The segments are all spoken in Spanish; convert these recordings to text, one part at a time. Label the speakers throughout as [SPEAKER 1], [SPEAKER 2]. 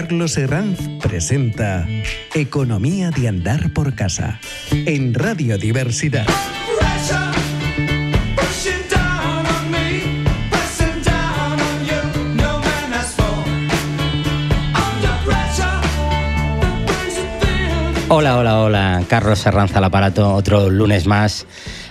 [SPEAKER 1] Carlos Herranz presenta Economía de Andar por Casa en Radio Diversidad.
[SPEAKER 2] Hola, hola, hola. Carlos Herranz al aparato, otro lunes más.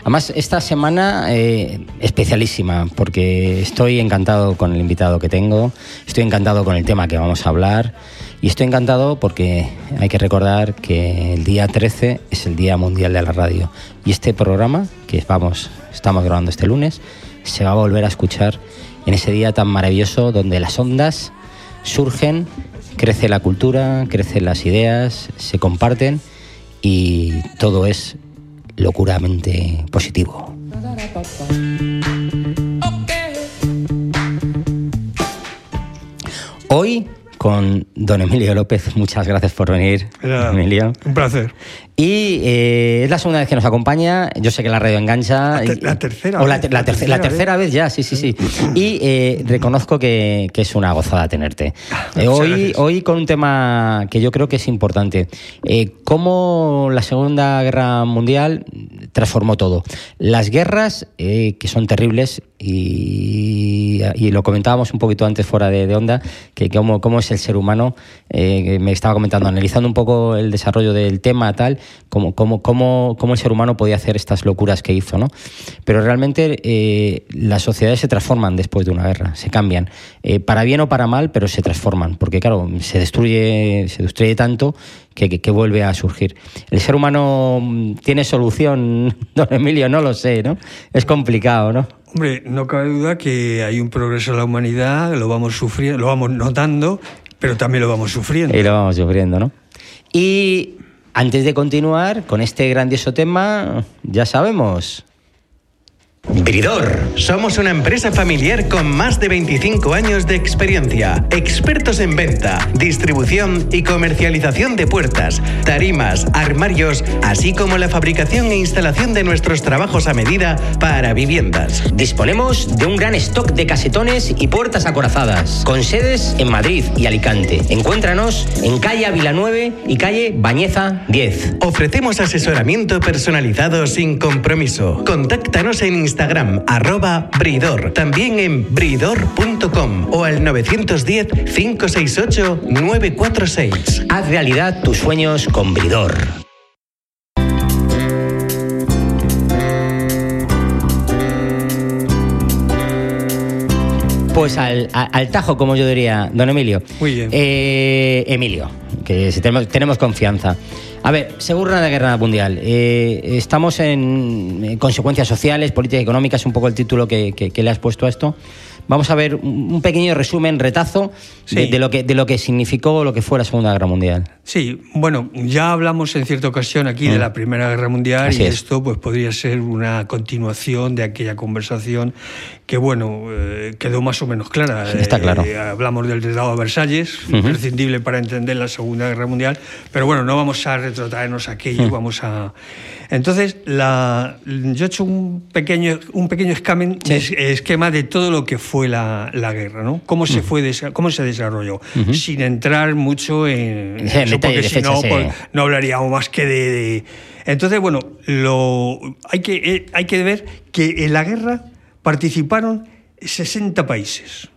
[SPEAKER 2] Además, esta semana eh, especialísima, porque estoy encantado con el invitado que tengo, estoy encantado con el tema que vamos a hablar y estoy encantado porque hay que recordar que el día 13 es el Día Mundial de la Radio y este programa que vamos, estamos grabando este lunes se va a volver a escuchar en ese día tan maravilloso donde las ondas surgen crece la cultura, crecen las ideas, se comparten y todo es locuramente positivo. Hoy con don Emilio López. Muchas gracias por venir, Emilio.
[SPEAKER 3] Un placer.
[SPEAKER 2] Y eh, es la segunda vez que nos acompaña. Yo sé que la radio engancha.
[SPEAKER 3] La, tercera.
[SPEAKER 2] O la, tercera, vez. ya, sí, sí, sí. Y eh, reconozco que, es una gozada tenerte. Ah, eh, hoy, hoy con un tema que yo creo que es importante. cómo la Segunda Guerra Mundial transformó todo. Las guerras, que son terribles, y, lo comentábamos un poquito antes fuera de, onda, que cómo, es el ser humano, que me estaba comentando, analizando un poco el desarrollo del tema, tal, cómo, cómo, cómo, el ser humano podía hacer estas locuras que hizo, ¿no? Pero realmente eh, las sociedades se transforman después de una guerra, se cambian, eh, para bien o para mal, pero se transforman, porque claro, se destruye, se destruye tanto que, que, vuelve a surgir. ¿El ser humano mm, tiene solución, don Emilio? No lo sé, ¿no? Es complicado, ¿no?
[SPEAKER 3] Hombre, no cabe duda que hay un progreso en la humanidad, lo vamos sufriendo, lo vamos notando, pero también lo vamos sufriendo.
[SPEAKER 2] Y lo vamos sufriendo, ¿no? Y antes de continuar con este grandioso tema, ya sabemos,
[SPEAKER 1] Somos una empresa familiar con más de 25 años de experiencia, expertos en venta, distribución y comercialización de puertas, tarimas, armarios, así como la fabricación e instalación de nuestros trabajos a medida para viviendas.
[SPEAKER 2] Disponemos de un gran stock de casetones y puertas acorazadas, con sedes en Madrid y Alicante. Encuéntranos en calle Ávila 9 y calle Bañeza 10.
[SPEAKER 1] Ofrecemos asesoramiento personalizado sin compromiso. Contáctanos en Instagram Instagram, arroba Bridor. También en bridor.com o al 910-568-946.
[SPEAKER 2] Haz realidad tus sueños con Bridor. Pues al, tajo, como yo diría, don Emilio.
[SPEAKER 3] Muy bien.
[SPEAKER 2] Eh, Emilio, que tenemos, tenemos confianza. A ver, Segunda de Guerra Mundial. Eh, estamos en consecuencias sociales, políticas económicas, un poco el título que, que, le has puesto a esto. Vamos a ver un pequeño resumen, retazo, de, lo que, de lo que significó lo que fue la Segunda Guerra Mundial.
[SPEAKER 3] Sí, bueno, ya hablamos en cierta ocasión aquí de mm. la Primera Guerra Mundial y esto pues podría ser una continuación de aquella conversación que, bueno, eh, quedó más o menos clara.
[SPEAKER 2] Está claro.
[SPEAKER 3] Eh, hablamos del Tratado de Versalles, imprescindible para entender la Segunda Guerra Mundial, pero bueno, no vamos a retrotraernos a aquello, mm. vamos a... Entonces, la, yo he hecho un pequeño, un pequeño esquema de todo lo que fue la, la guerra, ¿no? Cómo se, fue, cómo se desarrolló, sin entrar mucho en, eso, porque si no, pues, no hablaríamos más que de, Entonces, bueno, lo, hay, que, eh, hay que ver que en la guerra participaron 60 países.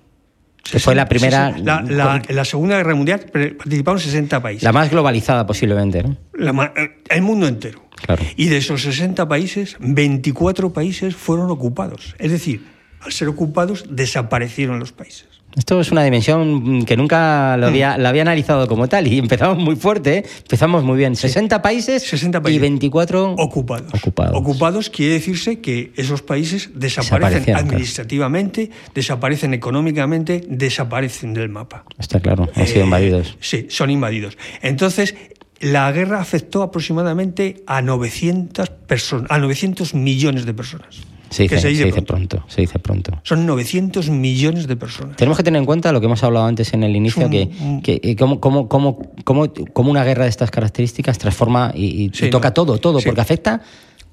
[SPEAKER 2] fue la primera.
[SPEAKER 3] La, en la Segunda Guerra Mundial participaron 60 países.
[SPEAKER 2] La más globalizada posiblemente, ¿no?
[SPEAKER 3] Eh, el mundo entero.
[SPEAKER 2] Claro.
[SPEAKER 3] Y de esos 60 países, 24 países fueron ocupados. Es decir, al ser ocupados, desaparecieron los países.
[SPEAKER 2] Esto es una dimensión que nunca lo había, mm. había analizado como tal y empezamos muy fuerte, ¿eh? empezamos muy bien. 60 países, 60 países y 24
[SPEAKER 3] ocupados.
[SPEAKER 2] ocupados.
[SPEAKER 3] Ocupados quiere decirse que esos países desaparecen administrativamente, desaparecen económicamente, desaparecen del mapa.
[SPEAKER 2] Está claro, han sido eh, invadidos.
[SPEAKER 3] Sí, son invadidos. Entonces, la guerra afectó aproximadamente a 900, personas, a 900 millones de personas.
[SPEAKER 2] Se dice, pronto. se dice pronto.
[SPEAKER 3] Son 900 millones de personas.
[SPEAKER 2] Tenemos que tener en cuenta lo que hemos hablado antes en el inicio, que, que eh, cómo, cómo, una guerra de estas características transforma y, toca todo, todo, porque afecta,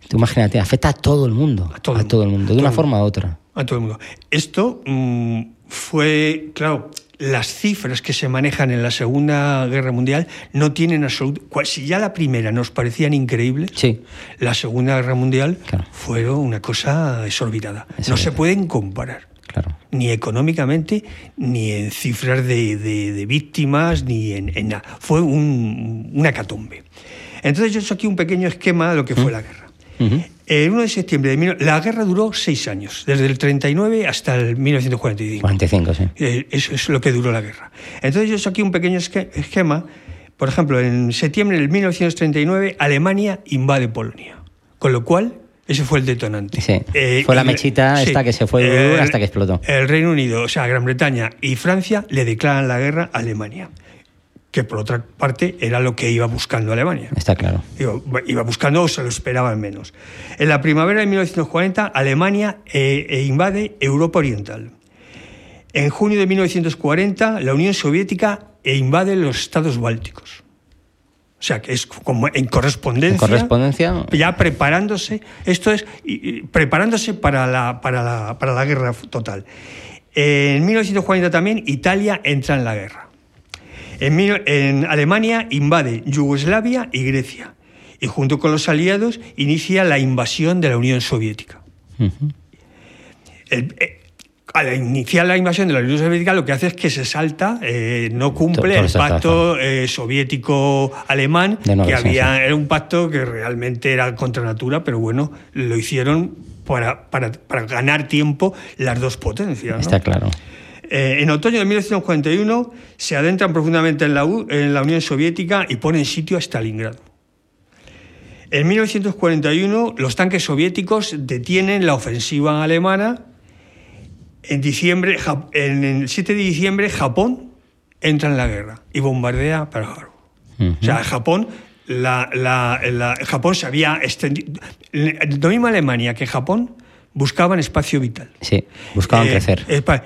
[SPEAKER 2] tú imagínate, afecta a todo el mundo. A todo, el mundo, de una forma u otra.
[SPEAKER 3] A todo el mundo. Esto mm, fue, claro, las cifras que se manejan en la Segunda Guerra Mundial no tienen absoluto. Si ya la primera nos parecían increíbles,
[SPEAKER 2] Sí.
[SPEAKER 3] la Segunda Guerra Mundial
[SPEAKER 2] Claro.
[SPEAKER 3] fue una cosa exorbitada. No se pueden comparar.
[SPEAKER 2] Claro.
[SPEAKER 3] Ni económicamente, ni en cifras de, de- de víctimas, ni en, en nada. Fue un, una catombe. Entonces yo he hecho aquí un pequeño esquema de lo que fue la guerra.
[SPEAKER 2] Ujú.
[SPEAKER 3] El 1 de septiembre de... La guerra duró seis años, desde el 39 hasta el 1945.
[SPEAKER 2] 45, sí.
[SPEAKER 3] Eh, Eso es lo que duró la guerra. Entonces yo he hecho aquí un pequeño esque- esquema. Por ejemplo, en septiembre del 1939 Alemania invade Polonia. Con lo cual, ese fue el detonante.
[SPEAKER 2] Sí.
[SPEAKER 3] Eh,
[SPEAKER 2] Fue la mechita esta que se fue
[SPEAKER 3] El-
[SPEAKER 2] hasta que explotó.
[SPEAKER 3] El Reino Unido, o sea, Gran Bretaña y Francia le declaran la guerra a Alemania. Que por otra parte era lo que iba buscando Alemania.
[SPEAKER 2] Está claro.
[SPEAKER 3] Digo, iba buscando o se lo esperaban menos. En la primavera de 1940, Alemania eh, eh, invade Europa Oriental. En junio de 1940, la Unión Soviética e invade los estados bálticos. O sea, que es como en correspondencia.
[SPEAKER 2] En correspondencia.
[SPEAKER 3] Ya preparándose, esto es, y- y preparándose para la, para la, para la guerra total. En 1940 también Italia entra en la guerra. En, Alemania invade Yugoslavia y Grecia. Y junto con los aliados inicia la invasión de la Unión Soviética. El- eh, al iniciar la invasión de la Unión Soviética lo que hace es que se salta, eh, no cumple
[SPEAKER 2] Todo
[SPEAKER 3] el pacto eh, soviético-alemán, que había, era un pacto que realmente era contra natura, pero bueno, lo hicieron para, para, para ganar tiempo las dos potencias. ¿no?
[SPEAKER 2] Está claro.
[SPEAKER 3] Eh, en otoño de 1941 se adentran profundamente en la, U- en la Unión Soviética y ponen sitio a Stalingrado. En 1941 los tanques soviéticos detienen la ofensiva alemana. En, diciembre, en el 7 de diciembre Japón entra en la guerra y bombardea Pearl Harbor. O sea, Japón, la, la- la- Japón se había extendido. Lo mismo Alemania que Japón buscaban espacio vital.
[SPEAKER 2] Sí. Buscaban
[SPEAKER 3] Eh,
[SPEAKER 2] crecer.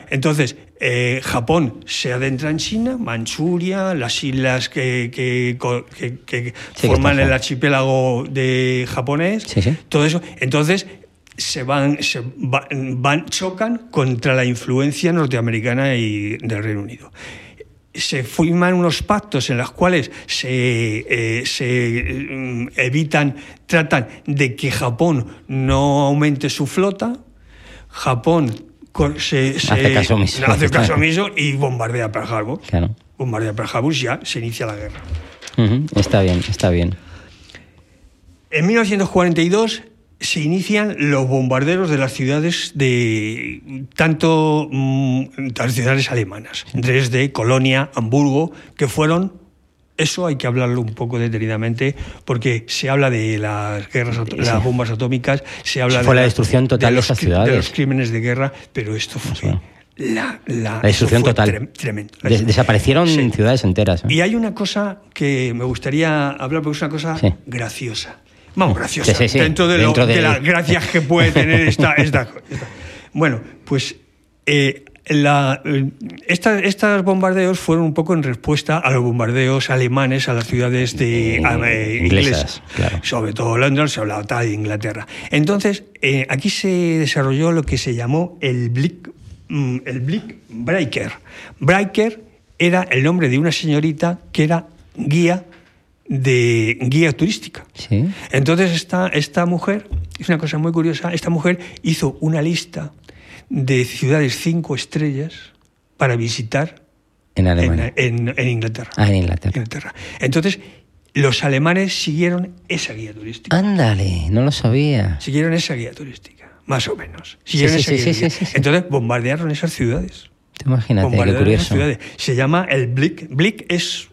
[SPEAKER 3] entonces, eh, Japón se adentra en China, Manchuria, las islas que, que, que- que forman el archipiélago de japonés,
[SPEAKER 2] Sí, sí.
[SPEAKER 3] todo eso. Entonces, se van, se va- van, chocan contra la influencia norteamericana y del Reino Unido. Se firman unos pactos en los cuales se, eh, se mm, evitan, tratan de que Japón no aumente su flota. Japón se, se-
[SPEAKER 2] Hace caso omiso.
[SPEAKER 3] hace caso omiso y bombardea Pearl Harbor.
[SPEAKER 2] Claro.
[SPEAKER 3] Bombardea Pearl Harbor y ya se inicia la guerra.
[SPEAKER 2] Está bien, está bien.
[SPEAKER 3] En 1942 se inician los bombarderos de las ciudades de tanto mm, de las ciudades alemanas, Dresde, Colonia, Hamburgo, que fueron eso hay que hablarlo un poco detenidamente porque se habla de las guerras,
[SPEAKER 2] Sí.
[SPEAKER 3] las bombas atómicas, se habla de
[SPEAKER 2] fue la destrucción total de
[SPEAKER 3] los,
[SPEAKER 2] ciudades.
[SPEAKER 3] de los crímenes de guerra, pero esto fue la, la-
[SPEAKER 2] La destrucción total.
[SPEAKER 3] trem- tremendo.
[SPEAKER 2] Des- desaparecieron
[SPEAKER 3] Sí.
[SPEAKER 2] ciudades enteras. ¿eh?
[SPEAKER 3] Y hay una cosa que me gustaría hablar, porque es una cosa
[SPEAKER 2] Sí.
[SPEAKER 3] graciosa. Vamos, graciosa.
[SPEAKER 2] Sí, sí, sí.
[SPEAKER 3] Dentro, de, lo-
[SPEAKER 2] Dentro de-
[SPEAKER 3] de las gracias que puede tener esta. esta, esta. Bueno, pues eh, la, eh, esta- estos bombardeos fueron un poco en respuesta a los bombardeos alemanes a las ciudades de,
[SPEAKER 2] Eh,
[SPEAKER 3] a- eh,
[SPEAKER 2] inglesas,
[SPEAKER 3] inglesas.
[SPEAKER 2] claro.
[SPEAKER 3] Sobre todo Londres, se hablaba tal de Inglaterra. Entonces, eh, aquí se desarrolló lo que se llamó el Blick, mm, el Blick Breaker. Breaker era el nombre de una señorita que era guía de guía turística.
[SPEAKER 2] Sí.
[SPEAKER 3] Entonces esta, esta mujer, es una cosa muy curiosa, esta mujer hizo una lista de ciudades cinco estrellas para visitar
[SPEAKER 2] En Alemania.
[SPEAKER 3] en- en Inglaterra.
[SPEAKER 2] Ah, en Inglaterra.
[SPEAKER 3] Inglaterra. Entonces, los alemanes siguieron esa guía turística.
[SPEAKER 2] Ándale, no lo sabía.
[SPEAKER 3] Siguieron esa guía turística, más o menos. Siguieron
[SPEAKER 2] sí,
[SPEAKER 3] esa
[SPEAKER 2] sí,
[SPEAKER 3] guía
[SPEAKER 2] sí,
[SPEAKER 3] turística.
[SPEAKER 2] sí, sí, sí.
[SPEAKER 3] Entonces, bombardearon esas ciudades.
[SPEAKER 2] Te Imagínate, qué
[SPEAKER 3] Bombardearon esas
[SPEAKER 2] curioso.
[SPEAKER 3] ciudades. Se llama el Blick. Blick es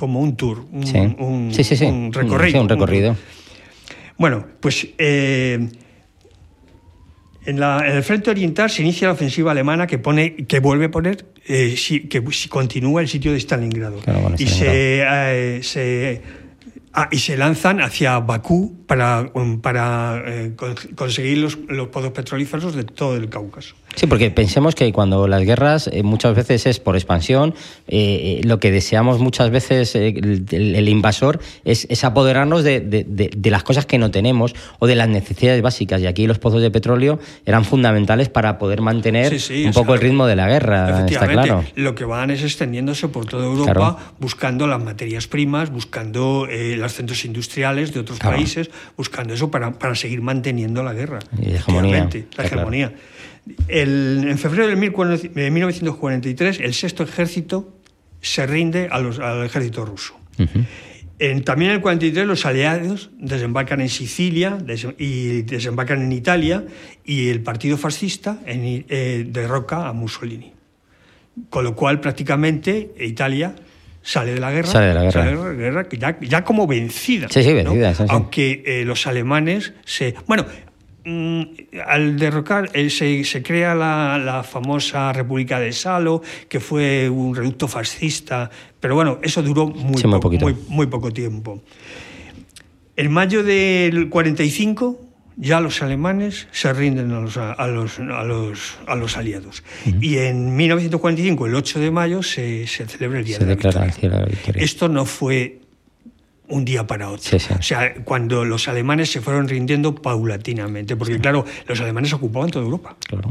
[SPEAKER 3] como un tour, un,
[SPEAKER 2] Sí.
[SPEAKER 3] un-
[SPEAKER 2] sí, sí, sí.
[SPEAKER 3] un recorrido.
[SPEAKER 2] Un recorrido.
[SPEAKER 3] Bueno, pues eh, en, la- en el frente oriental se inicia la ofensiva alemana que pone, que vuelve a poner, eh, si- que si continúa el sitio de Stalingrado.
[SPEAKER 2] Claro,
[SPEAKER 3] y se, eh, se Ah, y se lanzan hacia Bakú para, um, para eh, conseguir los, los pozos petrolíferos de todo el Cáucaso.
[SPEAKER 2] Sí, porque pensemos que cuando las guerras eh, muchas veces es por expansión, eh, lo que deseamos muchas veces el, invasor es, apoderarnos de, de, las cosas que no tenemos o de las necesidades básicas. Y aquí los pozos de petróleo eran fundamentales para poder mantener un poco el ritmo de la guerra. Está claro.
[SPEAKER 3] Lo que van es extendiéndose por toda Europa, buscando las materias primas, buscando los centros industriales de otros países, buscando eso para, para, seguir manteniendo la guerra.
[SPEAKER 2] Y la hegemonía.
[SPEAKER 3] La hegemonía. en febrero de 1943, el sexto ejército se rinde a los, al ejército ruso. en, también en el 43 los aliados desembarcan en Sicilia y desembarcan en Italia y el partido fascista en, eh, derroca a Mussolini. Con lo cual prácticamente Italia sale de la guerra,
[SPEAKER 2] sale de la
[SPEAKER 3] guerra, ya, como vencida.
[SPEAKER 2] Sí, sí, vencida.
[SPEAKER 3] Aunque eh, los alemanes se... Bueno, mm, al derrocar eh, se, crea la, famosa República de Salo, que fue un reducto fascista, pero bueno, eso duró muy, muy, poco tiempo. En mayo del 45 ya los alemanes se rinden a los, a los, a los, a los aliados. Y en 1945, el 8 de mayo, se, se celebra el Día, de, la victoria. Esto no fue un día para otro. O sea, cuando los alemanes se fueron rindiendo paulatinamente, porque claro, los alemanes ocupaban toda Europa.
[SPEAKER 2] Claro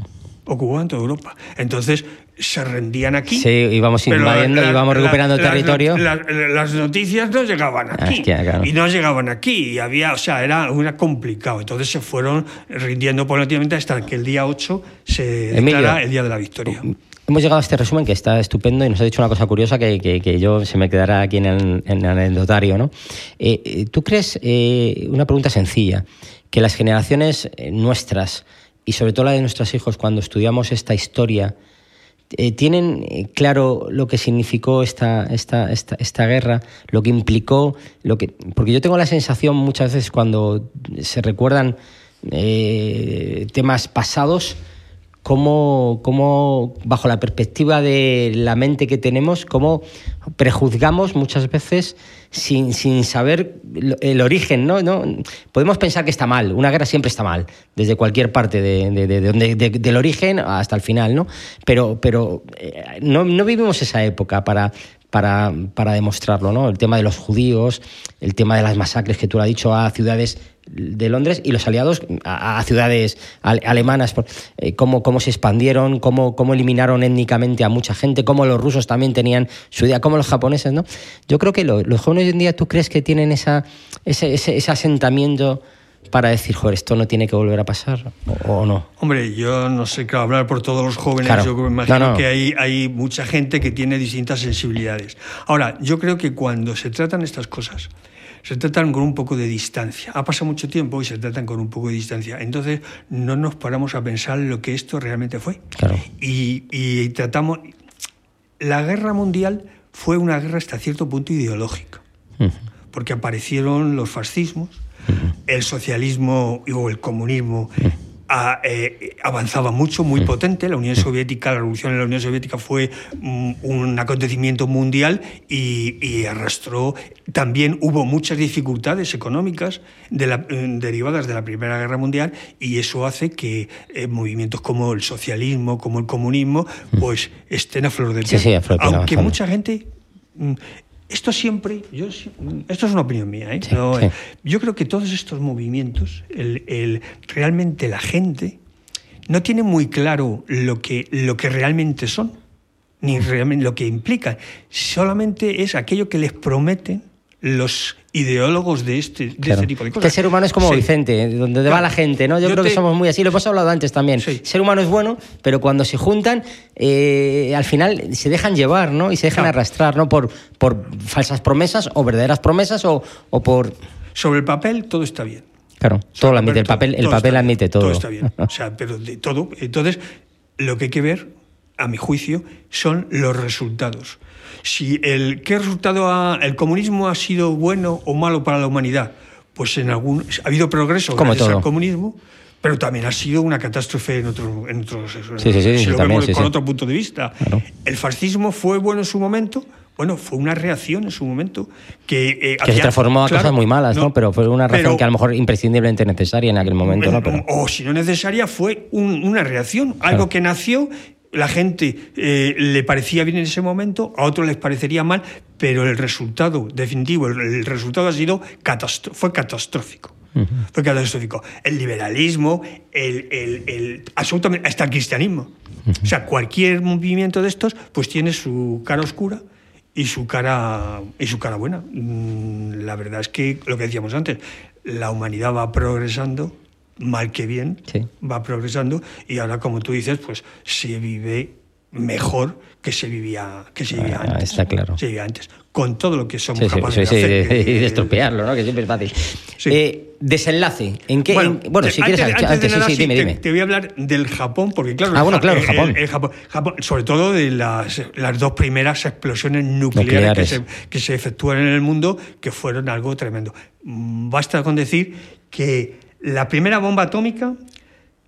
[SPEAKER 3] ocupaban toda Europa. Entonces se rendían aquí.
[SPEAKER 2] Sí, íbamos invadiendo, íbamos recuperando territorio.
[SPEAKER 3] las noticias no llegaban aquí. Y no llegaban aquí. Y había, o sea, era, una complicado. Entonces se fueron rindiendo paulatinamente hasta que el día 8 se declara el Día de la Victoria.
[SPEAKER 2] Hemos llegado a este resumen que está estupendo y nos ha dicho una cosa curiosa que, que, yo se me quedará aquí en el, en el anecdotario. ¿no? Eh, eh, ¿Tú crees, eh, una pregunta sencilla, que las generaciones nuestras y sobre todo la de nuestros hijos cuando estudiamos esta historia, eh, tienen eh, claro lo que significó esta, esta, esta, esta, guerra, lo que implicó, lo que, porque yo tengo la sensación muchas veces cuando se recuerdan eh, temas pasados, cómo, cómo, bajo la perspectiva de la mente que tenemos, cómo prejuzgamos muchas veces sin, sin saber el origen. ¿no? Podemos pensar que está mal, una guerra siempre está mal, desde cualquier parte de, de, del origen hasta el final, ¿no? pero, pero eh, no, no vivimos esa época para, para, para, demostrarlo, ¿no? El tema de los judíos, el tema de las masacres que tú lo has dicho a ciudades de Londres y los aliados a, ciudades alemanas, eh, cómo, cómo, se expandieron, cómo, cómo, eliminaron étnicamente a mucha gente, cómo los rusos también tenían su idea, cómo los japoneses, ¿no? Yo creo que los jóvenes hoy en día, ¿tú crees que tienen esa, ese, ese, asentamiento para decir, joder, esto no tiene que volver a pasar o, no?
[SPEAKER 3] Hombre, yo no sé qué hablar por todos los jóvenes, yo me imagino que hay, hay mucha gente que tiene distintas sensibilidades. Ahora, yo creo que cuando se tratan estas cosas, se tratan con un poco de distancia. Ha pasado mucho tiempo y se tratan con un poco de distancia. Entonces no nos paramos a pensar lo que esto realmente fue. Y, tratamos... La guerra mundial fue una guerra hasta cierto punto ideológica, porque aparecieron los fascismos, el socialismo o el comunismo eh, avanzaba mucho, muy potente. La Unión Soviética, la revolución en la Unión Soviética fue mm, un, acontecimiento mundial y, arrastró. También hubo muchas dificultades económicas mm, derivadas de la Primera Guerra Mundial y eso hace que eh, movimientos como el socialismo, como el comunismo, pues estén a flor de piel. Aunque mucha gente mm, esto siempre, yo, esto es una opinión mía, ¿eh? yo creo que todos estos movimientos, el, realmente la gente no tiene muy claro lo que, lo que realmente son, ni realmente lo que implican. Solamente es aquello que les prometen los ideólogos de este, este tipo de cosas.
[SPEAKER 2] Que ser humano es como Vicente, donde va la gente, ¿no? Yo, creo que somos muy así, lo hemos hablado antes también. El ser humano es bueno, pero cuando se juntan, eh, al final se dejan llevar, ¿no? Y se dejan arrastrar, ¿no? Por, por falsas promesas o verdaderas promesas o, o por...
[SPEAKER 3] Sobre el papel todo está bien.
[SPEAKER 2] Claro, todo lo admite, el papel, el papel admite todo.
[SPEAKER 3] Todo está bien, o sea, pero de todo. Entonces, lo que hay que ver, a mi juicio, son los resultados si el qué resultado ha, el comunismo ha sido bueno o malo para la humanidad, pues en algún ha habido progreso
[SPEAKER 2] Como
[SPEAKER 3] gracias
[SPEAKER 2] todo.
[SPEAKER 3] al comunismo, pero también ha sido una catástrofe en otros, en
[SPEAKER 2] sí, sí,
[SPEAKER 3] si lo vemos con otro punto de vista. El fascismo fue bueno en su momento bueno, fue una reacción en su momento que...
[SPEAKER 2] eh, que se transformó a cosas muy malas, no, Pero fue una reacción que a lo mejor imprescindiblemente necesaria en aquel momento, ¿no? Pero...
[SPEAKER 3] O, si no necesaria, fue una reacción, algo que nació la gente eh, le parecía bien en ese momento, a otros les parecería mal, pero el resultado definitivo, el, resultado ha sido fue catastrófico. Fue catastrófico. El liberalismo, el, el, absolutamente, hasta el cristianismo. O sea, cualquier movimiento de estos, pues tiene su cara oscura y su cara, y su cara buena. Mm, la verdad es que lo que decíamos antes, la humanidad va progresando, mal que bien, va progresando y ahora, como tú dices, pues se vive mejor que se vivía, que se vivía ah, antes.
[SPEAKER 2] Está claro.
[SPEAKER 3] Se vivía antes, con todo lo que somos capaces de
[SPEAKER 2] hacer. y de estropearlo, ¿no? que siempre es fácil. Eh, desenlace. ¿En qué? Bueno, si quieres,
[SPEAKER 3] antes, sí, dime, te, dime. Te voy a hablar del Japón, porque claro,
[SPEAKER 2] ah, bueno, claro, Japón.
[SPEAKER 3] Japón. sobre todo de las, las dos primeras explosiones nucleares, Que, se, que se efectúan en el mundo, que fueron algo tremendo. Basta con decir que la primera bomba atómica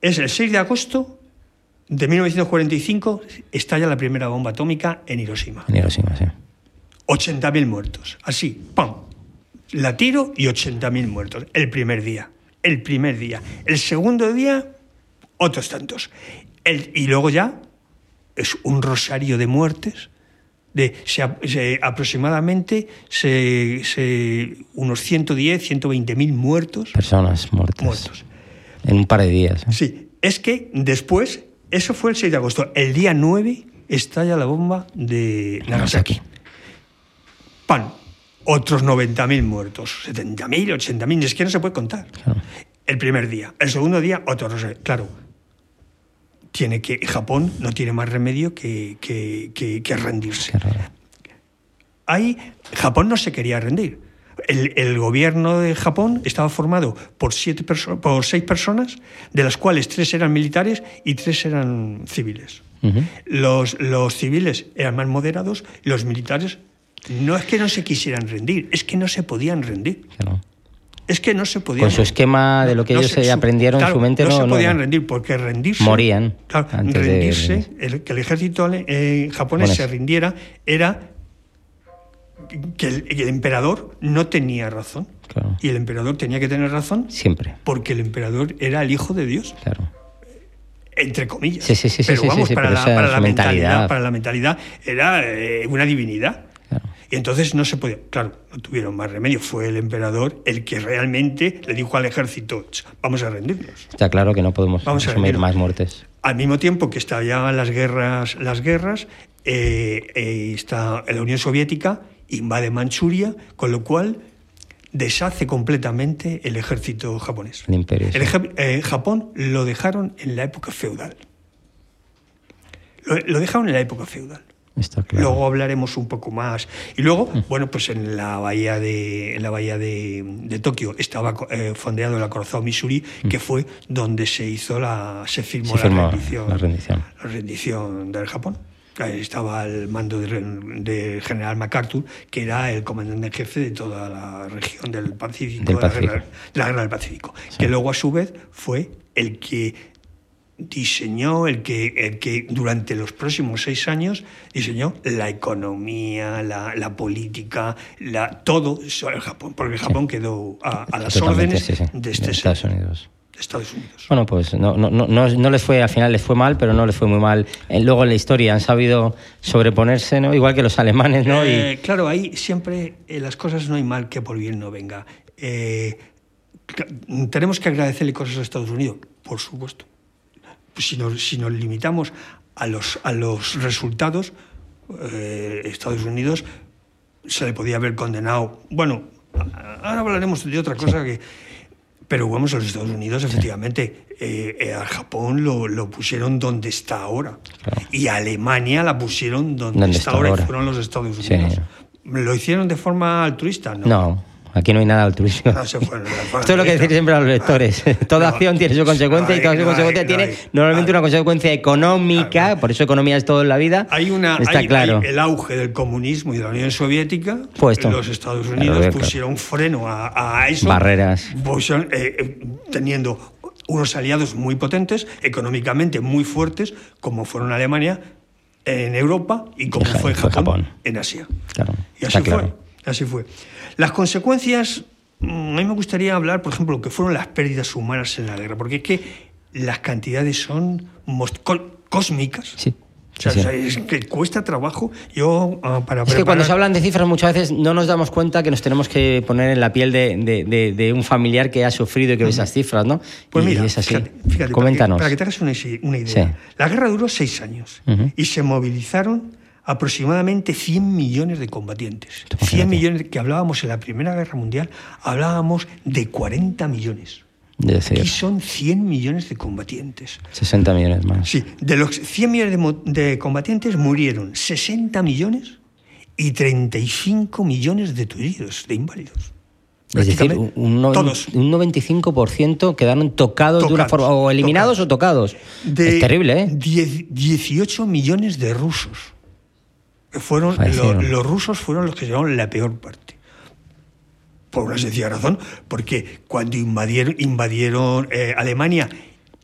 [SPEAKER 3] es el 6 de agosto de 1945 estalla la primera bomba atómica en Hiroshima.
[SPEAKER 2] En Hiroshima, sí.
[SPEAKER 3] 80.000 muertos. Así, ¡pum! La tiro y 80.000 muertos. El primer día. El primer día. El segundo día, otros tantos. y luego ya es un rosario de muertes. De, aproximadamente unos 110, 120 mil muertos.
[SPEAKER 2] Personas muertas. Muertos. En un par de días.
[SPEAKER 3] ¿eh? Sí, es que después eso fue el 6 de agosto. El día 9 estalla la bomba de Nagasaki. Pan, otros 90.000 muertos, 70.000, 80.000, es que no se puede contar. El primer día. El segundo día, otro Claro, tiene que, Japón no tiene más remedio que, que, rendirse. Ahí Japón no se quería rendir el, gobierno de Japón estaba formado por, siete por seis personas, de las cuales tres eran militares y tres eran civiles. los, los civiles eran más moderados los militares no es que no se quisieran rendir, es que no se podían rendir. Es que no se podían.
[SPEAKER 2] Con su esquema de lo que ellos aprendieron en su mente,
[SPEAKER 3] no, no se podían rendir porque rendirse.
[SPEAKER 2] Morían.
[SPEAKER 3] rendirse, el, que el ejército eh, japonés se rindiera era que el, emperador no tenía razón. Y el emperador tenía que tener razón.
[SPEAKER 2] Siempre.
[SPEAKER 3] Porque el emperador era el hijo de Dios.
[SPEAKER 2] Claro.
[SPEAKER 3] Entre comillas.
[SPEAKER 2] Sí, sí, sí.
[SPEAKER 3] Pero
[SPEAKER 2] vamos,
[SPEAKER 3] para, la, mentalidad. para la mentalidad era eh, una divinidad. Y entonces no se podía. Claro, no tuvieron más remedio. Fue el emperador el que realmente le dijo al ejército: vamos a rendirnos.
[SPEAKER 2] Está claro que no podemos vamos asumir más muertes.
[SPEAKER 3] Al mismo tiempo que estallaban las guerras, las guerras eh, eh, está la Unión Soviética invade Manchuria, con lo cual deshace completamente el ejército japonés.
[SPEAKER 2] El imperio.
[SPEAKER 3] Eh, Japón lo dejaron en la época feudal. Lo, dejaron en la época feudal.
[SPEAKER 2] Está claro.
[SPEAKER 3] Luego hablaremos un poco más. Y luego, mm. bueno, pues en la bahía de, la bahía de, Tokio estaba eh, fondeado el acorazado Missouri, mm. que fue donde se hizo la, se firmó, la,
[SPEAKER 2] la rendición.
[SPEAKER 3] La rendición del Japón estaba al mando del general MacArthur, que era el comandante en jefe de toda la región del Pacífico, de, la guerra, del Pacífico, que luego a su vez fue el que diseñó, el que, el que durante los próximos seis años diseñó la economía, la, política, la, todo el Japón, porque Japón quedó a, las órdenes de este
[SPEAKER 2] Estados Unidos.
[SPEAKER 3] Estados Unidos.
[SPEAKER 2] Bueno, pues no, no, no, no, les fue, al final les fue mal, pero no les fue muy mal. Eh, luego en la historia han sabido sobreponerse, ¿no? Igual que los alemanes, ¿no?
[SPEAKER 3] Eh, claro, ahí siempre eh, las cosas no hay mal que por bien no venga. tenemos que agradecerle cosas a Estados Unidos, por supuesto. Si nos, si nos limitamos a los, a los resultados, Estados Unidos se le podía haber condenado. Bueno, ahora hablaremos de otra cosa que pero vamos, a los Estados Unidos, efectivamente, eh, eh, a Japón lo, pusieron donde está ahora. Y a Alemania la pusieron donde, está, ahora, y fueron los Estados Unidos. ¿Lo hicieron de forma altruista? No.
[SPEAKER 2] no. Aquí no hay nada altruista. Esto es lo que decir siempre a los lectores. Toda acción tiene su consecuencia y toda su consecuencia tiene normalmente una consecuencia económica, por eso economía es todo en la vida.
[SPEAKER 3] Hay una está claro. el auge del comunismo y de la Unión Soviética. Puesto. Los Estados Unidos pusieron freno a, eso.
[SPEAKER 2] Barreras.
[SPEAKER 3] Eh, eh, teniendo unos aliados muy potentes, económicamente muy fuertes, como fueron Alemania en Europa y como fue Japón,
[SPEAKER 2] Japón.
[SPEAKER 3] en Asia.
[SPEAKER 2] Claro,
[SPEAKER 3] Y
[SPEAKER 2] está
[SPEAKER 3] así
[SPEAKER 2] claro.
[SPEAKER 3] fue. Así fue. Las consecuencias, mm, a mí me gustaría hablar, por ejemplo, lo que fueron las pérdidas humanas en la guerra, porque es que las cantidades son cósmicas.
[SPEAKER 2] Sí.
[SPEAKER 3] O sea,
[SPEAKER 2] sí, sí.
[SPEAKER 3] o sea, es que cuesta trabajo. Yo, ah, para
[SPEAKER 2] Es que cuando se hablan de cifras muchas veces no nos damos cuenta que nos tenemos que poner en la piel de, de- de- de un familiar que ha sufrido y que ve esas cifras, ¿no?
[SPEAKER 3] Pues
[SPEAKER 2] y
[SPEAKER 3] mira,
[SPEAKER 2] es así.
[SPEAKER 3] fíjate, fíjate,
[SPEAKER 2] Coméntanos.
[SPEAKER 3] Para que, para que te hagas una, idea.
[SPEAKER 2] Sí.
[SPEAKER 3] La guerra duró seis años y se movilizaron aproximadamente 100 millones de combatientes.
[SPEAKER 2] Tú
[SPEAKER 3] 100
[SPEAKER 2] imagínate.
[SPEAKER 3] millones que hablábamos en la Primera Guerra Mundial, hablábamos de 40 millones.
[SPEAKER 2] De decir,
[SPEAKER 3] Aquí son 100 millones de combatientes.
[SPEAKER 2] 60 millones más.
[SPEAKER 3] Sí, de los 100 millones de, de combatientes murieron 60 millones y 35 millones de tullidos, de inválidos.
[SPEAKER 2] Es decir, un,
[SPEAKER 3] todos.
[SPEAKER 2] un 95% quedaron tocados, de una
[SPEAKER 3] Tocados,
[SPEAKER 2] forma, o eliminados
[SPEAKER 3] tocados.
[SPEAKER 2] o tocados.
[SPEAKER 3] De
[SPEAKER 2] es terrible, ¿eh?
[SPEAKER 3] 10 18 millones de rusos. Fueron, los rusos fueron los que llevaron la peor parte. Por una sencilla razón, porque cuando invadieron, invadieron eh, Alemania,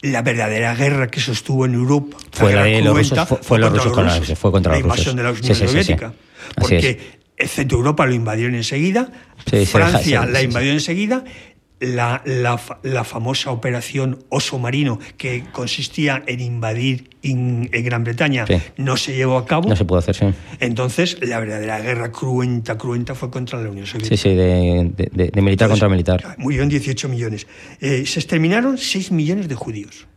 [SPEAKER 3] la verdadera guerra que sostuvo en Europa
[SPEAKER 2] Fue la de los rusos, fue- fue los
[SPEAKER 3] contra
[SPEAKER 2] rusos con la- fue contra
[SPEAKER 3] la
[SPEAKER 2] los rusos.
[SPEAKER 3] invasión de la Unión
[SPEAKER 2] sí, sí, sí.
[SPEAKER 3] Soviética. Porque el centro de Europa lo invadieron enseguida, Francia la invadió enseguida, la, la la famosa operación Oso Marino, que consistía en invadir in- en Gran Bretaña,
[SPEAKER 2] Sí.
[SPEAKER 3] no se llevó a cabo.
[SPEAKER 2] No se pudo hacer, sí.
[SPEAKER 3] Entonces, la verdadera guerra cruenta, cruenta fue contra la Unión Soviética.
[SPEAKER 2] Sí, sí, de, de- de- militar
[SPEAKER 3] Entonces,
[SPEAKER 2] contra militar.
[SPEAKER 3] Murieron 18 millones. Eh, se exterminaron 6 millones de judíos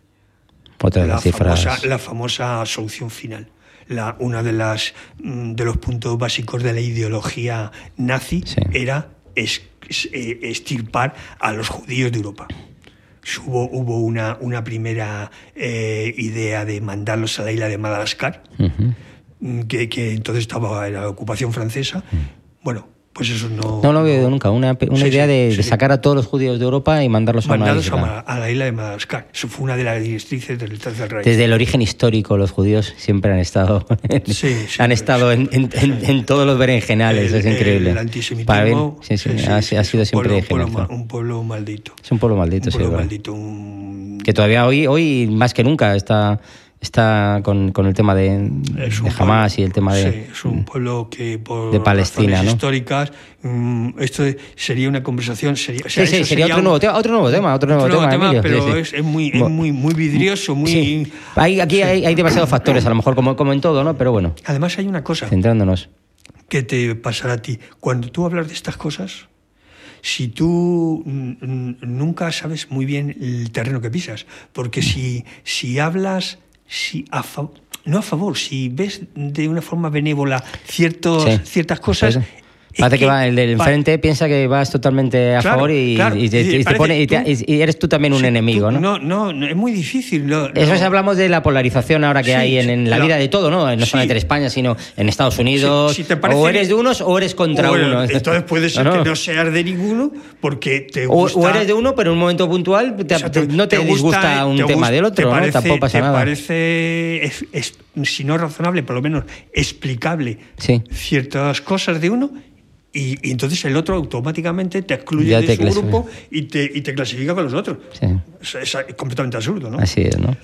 [SPEAKER 2] Otra de
[SPEAKER 3] la
[SPEAKER 2] las cifras.
[SPEAKER 3] famosa, la famosa solución final. La, una de las mm, de los puntos básicos de la ideología nazi
[SPEAKER 2] Sí.
[SPEAKER 3] era extirpar a los judíos de Europa. Hubo, hubo una, una primera eh, idea de mandarlos a la isla de Madagascar, mm, que, que entonces estaba en la ocupación francesa. Bueno, pues eso no.
[SPEAKER 2] No, no había oído nunca. Una, una
[SPEAKER 3] Sí,
[SPEAKER 2] idea
[SPEAKER 3] sí,
[SPEAKER 2] de,
[SPEAKER 3] sí,
[SPEAKER 2] de
[SPEAKER 3] sí.
[SPEAKER 2] sacar a todos los judíos de Europa y mandarlos a una isla.
[SPEAKER 3] A la isla de Madagascar. Eso fue una de las directrices del Tercer Reich.
[SPEAKER 2] Desde el origen histórico, los judíos siempre han estado,
[SPEAKER 3] Sí, sí,
[SPEAKER 2] han
[SPEAKER 3] sí,
[SPEAKER 2] estado en, en- en- en todos los berenjenales.
[SPEAKER 3] El-
[SPEAKER 2] es increíble.
[SPEAKER 3] El antisemitismo.
[SPEAKER 2] Para bien, sí, sí, ha, sido
[SPEAKER 3] un
[SPEAKER 2] siempre
[SPEAKER 3] pueblo, pueblo un pueblo maldito.
[SPEAKER 2] Es un pueblo maldito,
[SPEAKER 3] un pueblo maldito. un-
[SPEAKER 2] Que todavía hoy, hoy más que nunca está, está con, con el tema de, de Hamas
[SPEAKER 3] pueblo-
[SPEAKER 2] y el tema de.
[SPEAKER 3] Sí, es un pueblo que por
[SPEAKER 2] de Palestina,
[SPEAKER 3] razones
[SPEAKER 2] ¿no?
[SPEAKER 3] históricas. mm, esto sería una conversación. Sería, o
[SPEAKER 2] Sí,
[SPEAKER 3] sea,
[SPEAKER 2] sí,
[SPEAKER 3] eso
[SPEAKER 2] sería otro
[SPEAKER 3] un-
[SPEAKER 2] nuevo, tema, otro nuevo tema, otro nuevo
[SPEAKER 3] otro
[SPEAKER 2] tema, Emilio.
[SPEAKER 3] pero
[SPEAKER 2] Sí, sí.
[SPEAKER 3] Es, es muy, es muy, muy vidrioso, muy.
[SPEAKER 2] Sí. Hay, aquí hay, hay demasiados factores, a lo mejor como, como en todo, ¿no? Pero bueno,
[SPEAKER 3] Además, hay una cosa.
[SPEAKER 2] centrándonos.
[SPEAKER 3] que te pasará a ti. Cuando tú hablas de estas cosas, si tú mm, mm, nunca sabes muy bien el terreno que pisas, porque si, si hablas, si a fa- no a favor, si ves de una forma benévola ciertos,
[SPEAKER 2] Sí.
[SPEAKER 3] ciertas cosas...
[SPEAKER 2] Parece que,
[SPEAKER 3] que
[SPEAKER 2] va, el del
[SPEAKER 3] pa-
[SPEAKER 2] enfrente piensa que vas totalmente a
[SPEAKER 3] Claro,
[SPEAKER 2] favor y,
[SPEAKER 3] claro.
[SPEAKER 2] y te,
[SPEAKER 3] Y
[SPEAKER 2] te pone- y te-
[SPEAKER 3] tú-
[SPEAKER 2] y eres tú también un
[SPEAKER 3] Sí,
[SPEAKER 2] enemigo,
[SPEAKER 3] tú-
[SPEAKER 2] ¿no?
[SPEAKER 3] No, no, no, es muy difícil. no-
[SPEAKER 2] Eso
[SPEAKER 3] no.
[SPEAKER 2] es, hablamos de la polarización ahora que
[SPEAKER 3] Sí,
[SPEAKER 2] hay en, en la
[SPEAKER 3] la-
[SPEAKER 2] vida de todo, ¿no? No
[SPEAKER 3] sí.
[SPEAKER 2] solamente en España, sino en Estados Unidos.
[SPEAKER 3] Si- si te parece
[SPEAKER 2] o eres de unos o eres contra
[SPEAKER 3] Bueno,
[SPEAKER 2] uno.
[SPEAKER 3] Entonces puede ser
[SPEAKER 2] No, no.
[SPEAKER 3] que no seas de ninguno porque te
[SPEAKER 2] O,
[SPEAKER 3] gusta...
[SPEAKER 2] o eres de uno, pero en un momento puntual te-
[SPEAKER 3] O sea,
[SPEAKER 2] te- no te,
[SPEAKER 3] gusta-
[SPEAKER 2] disgusta un
[SPEAKER 3] te
[SPEAKER 2] tema del otro, ¿no?
[SPEAKER 3] parece-
[SPEAKER 2] Tampoco pasa
[SPEAKER 3] te
[SPEAKER 2] nada.
[SPEAKER 3] parece, es- es- si no razonable, por lo menos explicable
[SPEAKER 2] Sí.
[SPEAKER 3] ciertas cosas de uno y, y entonces el otro automáticamente te excluye
[SPEAKER 2] Ya
[SPEAKER 3] de
[SPEAKER 2] te
[SPEAKER 3] su
[SPEAKER 2] clasifica.
[SPEAKER 3] grupo y te, y te clasifica con los otros.
[SPEAKER 2] Sí.
[SPEAKER 3] Es, es completamente absurdo, ¿no?
[SPEAKER 2] Así es, ¿no?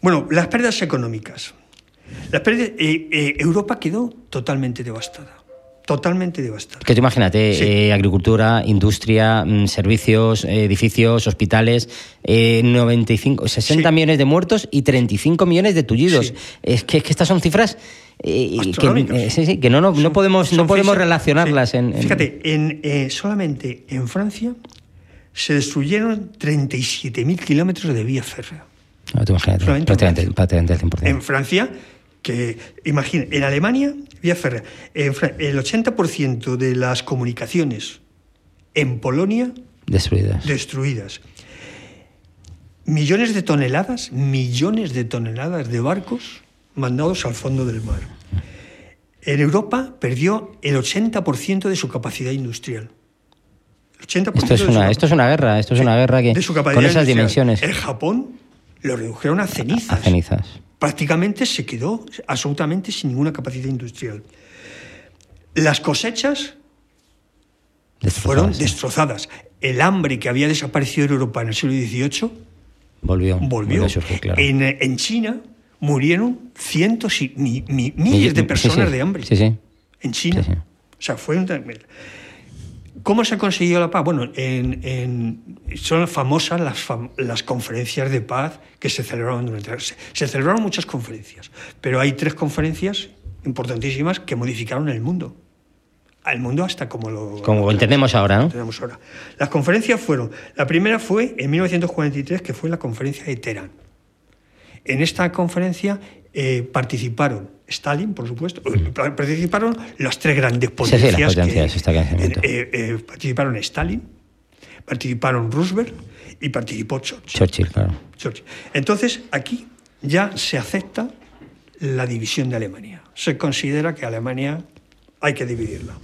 [SPEAKER 3] Bueno, las pérdidas económicas. Las pérdidas, eh, eh, Europa quedó totalmente devastada. Totalmente devastada.
[SPEAKER 2] Que tú imagínate,
[SPEAKER 3] Sí.
[SPEAKER 2] eh, agricultura, industria, mm, servicios, eh, edificios, hospitales, eh, 95, 60
[SPEAKER 3] Sí.
[SPEAKER 2] millones de muertos y 35 millones de tullidos.
[SPEAKER 3] Sí.
[SPEAKER 2] Es que, es que estas son cifras eh, que, eh, sí, sí, que no, no, no podemos, no podemos relacionarlas en, en-
[SPEAKER 3] Fíjate, en, eh, solamente en Francia se destruyeron 37.000 kilómetros de vía férrea.
[SPEAKER 2] No, tú imagínate, prácticamente, prácticamente el 100%.
[SPEAKER 3] En Francia, que imagina, en Alemania, vía férrea. En Fra- el 80% de las comunicaciones en Polonia
[SPEAKER 2] Destruidas.
[SPEAKER 3] destruidas. Millones de toneladas, millones de toneladas de barcos mandados al fondo del mar. En Europa perdió el 80% de su capacidad industrial. El 80%
[SPEAKER 2] Esto es,
[SPEAKER 3] de su
[SPEAKER 2] una, esto es una guerra, esto es
[SPEAKER 3] Sí,
[SPEAKER 2] una guerra que con esas
[SPEAKER 3] industrial.
[SPEAKER 2] dimensiones
[SPEAKER 3] En Japón lo redujeron a cenizas.
[SPEAKER 2] a cenizas.
[SPEAKER 3] Prácticamente se quedó absolutamente sin ninguna capacidad industrial. Las cosechas fueron
[SPEAKER 2] Destrozadas, sí.
[SPEAKER 3] destrozadas. El hambre que había desaparecido en Europa en el siglo XVIII
[SPEAKER 2] Volvió,
[SPEAKER 3] volvió.
[SPEAKER 2] surgir, claro.
[SPEAKER 3] en, en China murieron cientos y miles de personas de hambre en China. O sea, fue un... ¿Cómo se ha conseguido la paz? Bueno, en, son famosas las, las, conferencias de paz que se celebraron durante... Se, se celebraron muchas conferencias, pero hay tres conferencias importantísimas que modificaron el mundo al mundo hasta como lo,
[SPEAKER 2] como entendemos ahora, ¿no?
[SPEAKER 3] Entendemos ahora. Las conferencias fueron, la primera fue en 1943, que fue la conferencia de Teherán. En esta conferencia eh, participaron Stalin, por supuesto, mm. participaron las tres grandes potencias. Sí,
[SPEAKER 2] sí, las
[SPEAKER 3] eh, eh, participaron Stalin, participaron Roosevelt y participó Churchill.
[SPEAKER 2] Churchill, claro.
[SPEAKER 3] Entonces, aquí ya se acepta la división de Alemania. Se considera que Alemania hay que dividirla.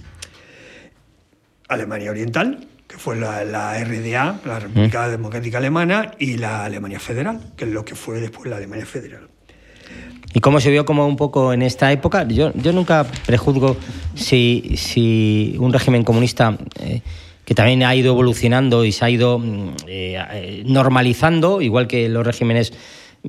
[SPEAKER 3] Alemania Oriental, que fue la, RDA, la República Democrática Alemana, y la Alemania Federal, que es lo que fue después la Alemania Federal.
[SPEAKER 2] ¿Y cómo se vio como un poco en esta época? Yo, yo nunca prejuzgo si, si un régimen comunista... Eh, que también ha ido evolucionando y se ha ido mm, eh, eh, normalizando, igual que los regímenes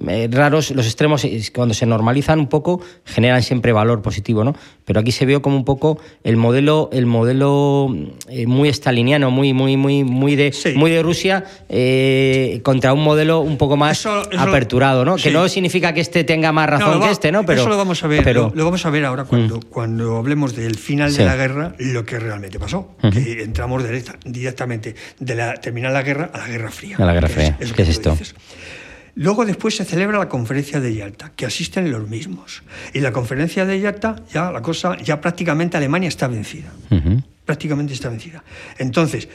[SPEAKER 2] eh, raros, los extremos cuando se normalizan un poco generan siempre valor positivo, ¿no? Pero aquí se vio como un poco el modelo, el modelo eh, muy estaliniano, muy, muy, muy, muy de, muy de Rusia eh, contra un modelo un poco más aperturado, ¿no? Que no significa que este tenga más razón que este, ¿no?
[SPEAKER 3] Pero eso lo vamos a ver, pero, lo, vamos a ver ahora cuando, mm. cuando hablemos del final de la guerra, lo que realmente pasó, que entramos directamente de la terminar la guerra a la Guerra Fría.
[SPEAKER 2] A la Guerra Fría. ¿Qué es esto?
[SPEAKER 3] Luego después se celebra la conferencia de Yalta, que asisten los mismos. Y la conferencia de Yalta, ya la cosa, ya prácticamente Alemania está vencida. Prácticamente está vencida. Entonces,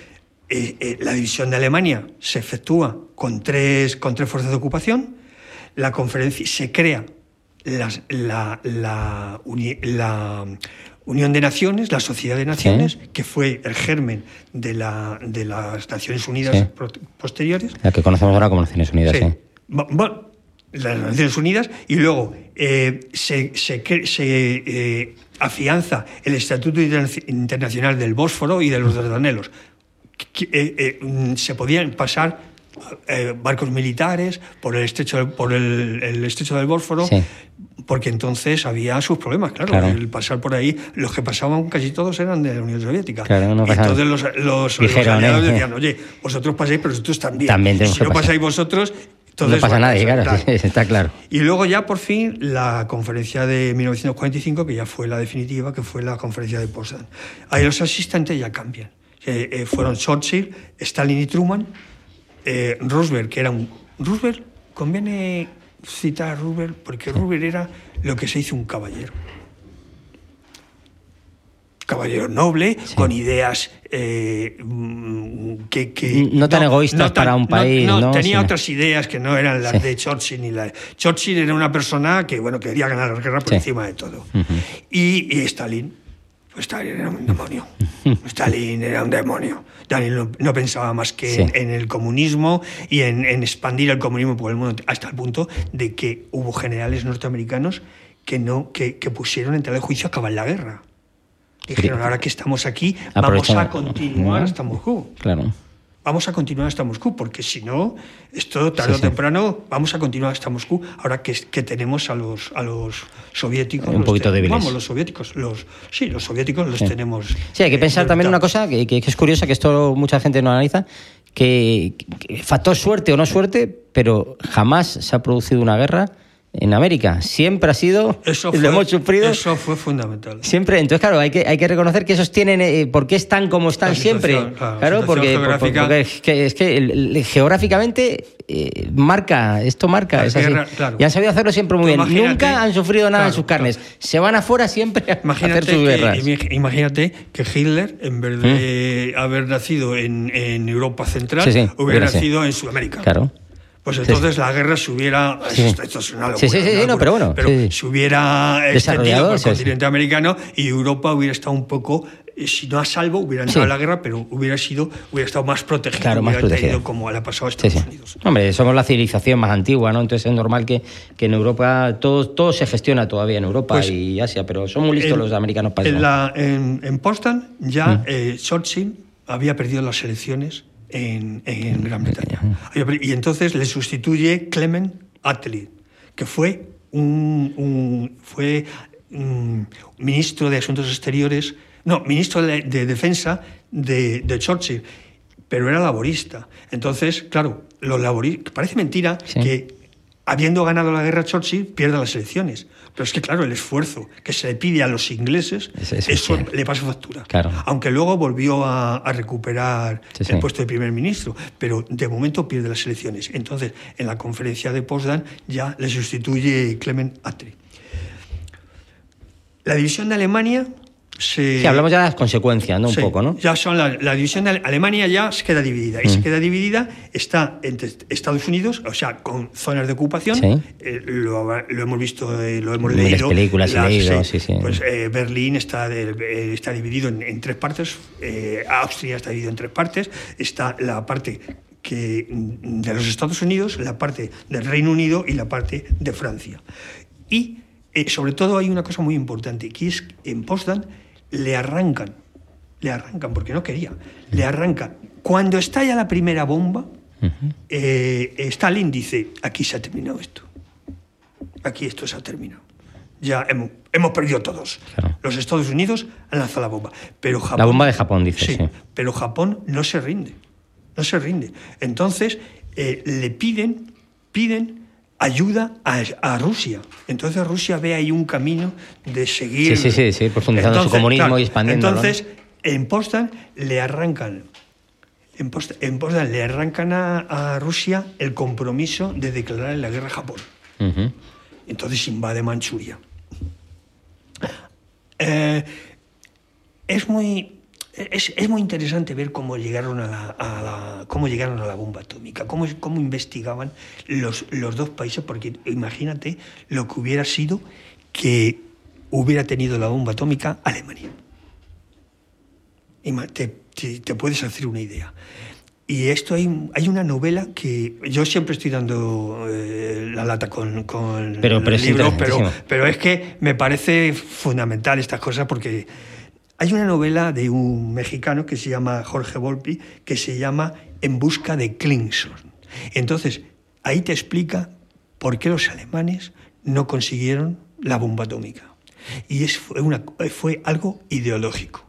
[SPEAKER 3] eh, eh, la división de Alemania se efectúa con tres, con tres fuerzas de ocupación. La conferencia se crea la, la, Unión de Naciones, la Sociedad de Naciones, que fue el germen de, la, de las Naciones Unidas posteriores.
[SPEAKER 2] La que conocemos ahora como Naciones Unidas, sí
[SPEAKER 3] bueno, las Naciones Unidas, y luego eh, se, se, eh, afianza el Estatuto Internacional del Bósforo y de los Dardanelos. Eh, mm, se podían pasar barcos militares por el estrecho, por el, estrecho del Bósforo, porque entonces había sus problemas, claro, El pasar por ahí, los que pasaban casi todos eran de la Unión Soviética.
[SPEAKER 2] y
[SPEAKER 3] entonces los, los, aliados decían, oye, vosotros pasáis, pero vosotros también. también si no pasáis vosotros,
[SPEAKER 2] no pasa nada, claro, está claro.
[SPEAKER 3] Y luego ya por fin la conferencia de 1945, que ya fue la definitiva, que fue la conferencia de Potsdam. Ahí los asistentes ya cambian. Eh, eh, fueron Churchill, Stalin y Truman, eh, Roosevelt, que era un... Roosevelt, conviene citar a Roosevelt, porque Roosevelt era lo que se hizo un caballero caballero noble, con ideas eh, que,
[SPEAKER 2] No tan egoístas para un país.
[SPEAKER 3] No, tenía otras ideas que no eran las de Churchill ni la Churchill era una persona que bueno quería ganar la guerra por encima de todo. y, Stalin, pues Stalin era un demonio. Stalin era un demonio. Stalin no, pensaba más que en, el comunismo y en, expandir el comunismo por el mundo, hasta el punto de que hubo generales norteamericanos que, no, que, que pusieron en tela de juicio acabar la guerra. Dijeron, ahora que estamos aquí, vamos a continuar hasta Moscú.
[SPEAKER 2] Claro.
[SPEAKER 3] Vamos a continuar hasta Moscú, porque si no, esto tarde o temprano vamos a continuar hasta Moscú, ahora que, que tenemos a los, a los soviéticos.
[SPEAKER 2] Un poquito débiles.
[SPEAKER 3] Vamos, los soviéticos, los, sí, los soviéticos los tenemos.
[SPEAKER 2] Sí, hay que pensar también una cosa que, que, es curiosa, que esto mucha gente no analiza, que, que factor suerte o no suerte, pero jamás se ha producido una guerra en América. Siempre ha sido,
[SPEAKER 3] eso lo hemos sufrido. Eso fue fundamental.
[SPEAKER 2] Siempre, entonces claro, hay que, hay que reconocer que esos tienen, eh, ¿por qué están como están siempre? Claro, porque, es que, es que geográficamente eh, marca, esto marca. Es así. Y han sabido hacerlo siempre muy bien. Nunca han sufrido nada en sus carnes. Se van afuera siempre a hacer sus guerras.
[SPEAKER 3] Imagínate que Hitler, en vez de ¿Mm? haber nacido en, en Europa Central, hubiera nacido en Sudamérica.
[SPEAKER 2] Claro.
[SPEAKER 3] Pues entonces la guerra se hubiera. Esto, es una locura.
[SPEAKER 2] Sí, sí, sí, no, pero bueno.
[SPEAKER 3] Pero se hubiera extendido por el continente americano y Europa hubiera estado un poco. Eh, si no a salvo, hubiera entrado a la guerra, pero hubiera sido, hubiera estado más protegido,
[SPEAKER 2] claro,
[SPEAKER 3] más
[SPEAKER 2] protegido.
[SPEAKER 3] como le ha pasado a Estados Unidos.
[SPEAKER 2] Hombre, somos la civilización más antigua, ¿no? Entonces es normal que, que en Europa todo, todo se gestiona todavía en Europa pues y Asia, pero son muy listos los americanos para
[SPEAKER 3] eso. En, la, en, en Potsdam ya mm. eh, Churchill había perdido las elecciones en, Gran Bretaña. Y entonces le sustituye Clement Attlee, que fue un, un- fue mm, ministro de Asuntos Exteriores, no, ministro de, de Defensa de, de Churchill, pero era laborista. Entonces, claro, los laboristas, parece mentira
[SPEAKER 2] Sí.
[SPEAKER 3] que habiendo ganado la guerra Churchill pierda las elecciones. Pero es que, claro, el esfuerzo que se le pide a los ingleses,
[SPEAKER 2] Es- es
[SPEAKER 3] eso le pasa factura.
[SPEAKER 2] Claro.
[SPEAKER 3] Aunque luego volvió a, a recuperar
[SPEAKER 2] Sí,
[SPEAKER 3] el
[SPEAKER 2] sí.
[SPEAKER 3] puesto de primer ministro, pero de momento pierde las elecciones. Entonces, en la conferencia de Potsdam ya le sustituye Clement Attlee. La división de Alemania
[SPEAKER 2] Sí, hablamos ya de las consecuencias, ¿no? Un
[SPEAKER 3] Sí,
[SPEAKER 2] poco, ¿no?
[SPEAKER 3] Ya son la, la división de Ale- Alemania ya se queda dividida. Y se queda dividida, está entre Estados Unidos, o sea, con zonas de ocupación.
[SPEAKER 2] Sí.
[SPEAKER 3] Eh, lo, hemos visto, eh, lo hemos
[SPEAKER 2] En las
[SPEAKER 3] leído.
[SPEAKER 2] películas he leído, sí, sí.
[SPEAKER 3] Pues eh, Berlín está, de- está dividido en, en tres partes. Austria está dividido en tres partes. Está la parte que, mm, de los Estados Unidos, la parte del Reino Unido y la parte de Francia. Y eh, sobre todo hay una cosa muy importante, que es en Potsdam le arrancan, le arrancan, porque no quería, le arrancan. Cuando estalla la primera bomba, eh, Stalin dice, aquí se ha terminado esto. Aquí esto se ha terminado. Ya hemos, hemos perdido todos.
[SPEAKER 2] Claro.
[SPEAKER 3] Los Estados Unidos han lanzado la bomba. Pero Japón,
[SPEAKER 2] La bomba de Japón, dice, sí.
[SPEAKER 3] Pero Japón no se rinde. No se rinde. Entonces eh, le piden, piden ayuda a, a Rusia. Entonces Rusia ve ahí un camino de seguir.
[SPEAKER 2] Sí, sí, sí, seguir profundizando su comunismo y expandiéndolo.
[SPEAKER 3] Entonces, en Potsdam le arrancan. En Potsdam, en Potsdam le arrancan a, a Rusia el compromiso de declarar la guerra a Japón. Entonces invade Manchuria. Eh, es muy es, es muy interesante ver cómo llegaron a la, a la- cómo llegaron a la bomba atómica, cómo, cómo investigaban los, los dos países, porque imagínate lo que hubiera sido que hubiera tenido la bomba atómica Alemania. Te, te- te puedes hacer una idea. Y esto hay, hay una novela que yo siempre estoy dando eh, la lata con, con
[SPEAKER 2] Pero- pero
[SPEAKER 3] el
[SPEAKER 2] es
[SPEAKER 3] libro, pero, pero es que me parece fundamental estas cosas porque hay una novela de un mexicano que se llama Jorge Volpi que se llama En busca de Clinton. Entonces, ahí te explica por qué los alemanes no consiguieron la bomba atómica. Y es, fue, algo ideológico.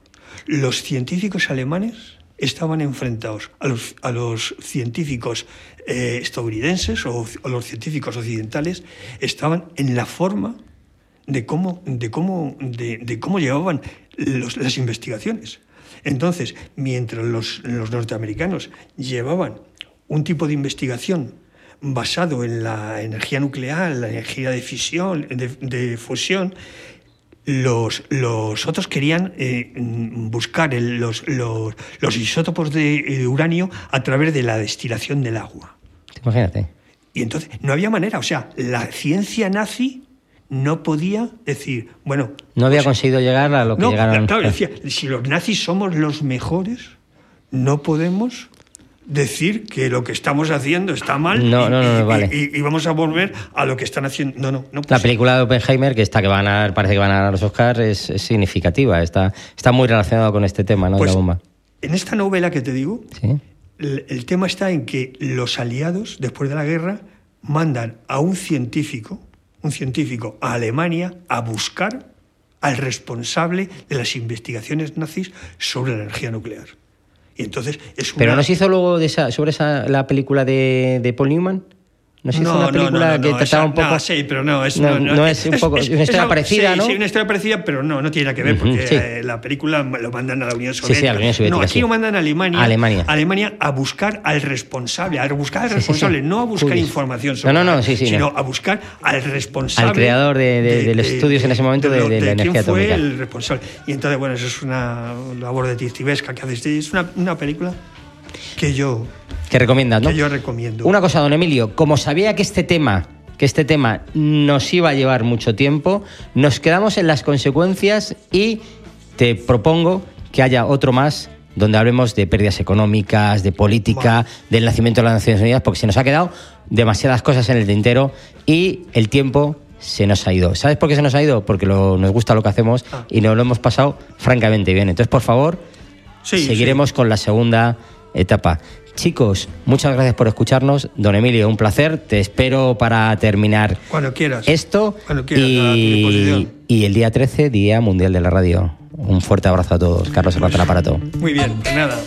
[SPEAKER 3] Los científicos alemanes estaban enfrentados a los, científicos eh, estadounidenses o, los científicos occidentales, estaban en la forma de cómo, de cómo, de cómo llevaban los- las investigaciones. Entonces, mientras los, los norteamericanos llevaban un tipo de investigación basado en la energía nuclear, la energía de fisión, de, de fusión, los, los otros querían eh, buscar el- los, los, los isótopos de eh, uranio a través de la destilación del agua.
[SPEAKER 2] Imagínate.
[SPEAKER 3] Y entonces no había manera, o sea, la ciencia nazi no podía decir, bueno,
[SPEAKER 2] No había
[SPEAKER 3] pues,
[SPEAKER 2] conseguido llegar a lo que
[SPEAKER 3] no,
[SPEAKER 2] llegaron.
[SPEAKER 3] claro, decía, si los nazis somos los mejores, no podemos decir que lo que estamos haciendo está mal
[SPEAKER 2] No,
[SPEAKER 3] y,
[SPEAKER 2] no, no,
[SPEAKER 3] y-
[SPEAKER 2] vale.
[SPEAKER 3] y- y vamos a volver a lo que están haciendo. No, no, no.
[SPEAKER 2] La
[SPEAKER 3] pues,
[SPEAKER 2] película de Oppenheimer, que está que van a parece que van a ganar los Oscars, es, es significativa. Está, está muy relacionado con este tema, ¿no?
[SPEAKER 3] pues,
[SPEAKER 2] de la bomba.
[SPEAKER 3] En esta novela que te digo,
[SPEAKER 2] Sí.
[SPEAKER 3] el, el tema está en que los aliados, después de la guerra, mandan a un científico, un científico a Alemania a buscar al responsable de las investigaciones nazis sobre la energía nuclear. Y entonces es una...
[SPEAKER 2] Pero no se hizo luego de esa, sobre esa, la película de, de Paul Newman. ¿No se hizo una película que trataba
[SPEAKER 3] esa-
[SPEAKER 2] un poco.?
[SPEAKER 3] no, sí, pero no, es,
[SPEAKER 2] No, no es un poco- una historia parecida,
[SPEAKER 3] sí,
[SPEAKER 2] ¿no?
[SPEAKER 3] Sí, una historia parecida, pero no, no tiene nada que ver, porque
[SPEAKER 2] sí.
[SPEAKER 3] eh, la película lo mandan a la Unión
[SPEAKER 2] sí,
[SPEAKER 3] Soviética.
[SPEAKER 2] a la Unión Soviética,
[SPEAKER 3] No, aquí
[SPEAKER 2] sí.
[SPEAKER 3] lo mandan a Alemania,
[SPEAKER 2] Alemania.
[SPEAKER 3] Alemania a buscar al responsable, a buscar al
[SPEAKER 2] Sí, sí, sí.
[SPEAKER 3] responsable, no a buscar
[SPEAKER 2] Uy.
[SPEAKER 3] información sobre
[SPEAKER 2] No, no, no, sí, sí,
[SPEAKER 3] sino
[SPEAKER 2] no.
[SPEAKER 3] a buscar al responsable.
[SPEAKER 2] Al creador de- de- de los estudios en ese momento de- de la
[SPEAKER 3] quién
[SPEAKER 2] energía
[SPEAKER 3] fue
[SPEAKER 2] atómica.
[SPEAKER 3] el responsable. Y entonces, bueno, eso es una labor detectivesca que haces. Es una, una película que yo,
[SPEAKER 2] Que recomiendas, ¿no?
[SPEAKER 3] que yo recomiendo.
[SPEAKER 2] Una cosa, don Emilio, como sabía que este tema, que este tema nos iba a llevar mucho tiempo, nos quedamos en las consecuencias y te propongo que haya otro más donde hablemos de pérdidas económicas, de política,
[SPEAKER 3] Vale.
[SPEAKER 2] del nacimiento de las Naciones Unidas, porque se nos ha quedado demasiadas cosas en el tintero y el tiempo se nos ha ido. ¿Sabes por qué se nos ha ido? Porque lo- nos gusta lo que hacemos
[SPEAKER 3] Ah.
[SPEAKER 2] y nos lo hemos pasado francamente bien. Entonces, por favor,
[SPEAKER 3] Sí,
[SPEAKER 2] seguiremos con la segunda etapa. Chicos, muchas gracias por escucharnos. Don Emilio, un placer. Te espero para terminar
[SPEAKER 3] Cuando quieras.
[SPEAKER 2] esto.
[SPEAKER 3] Cuando quieras,
[SPEAKER 2] y, el día 13, Día Mundial de la Radio. Un fuerte abrazo a todos. Carlos Serrat, el aparato.
[SPEAKER 3] Muy bien, pues nada.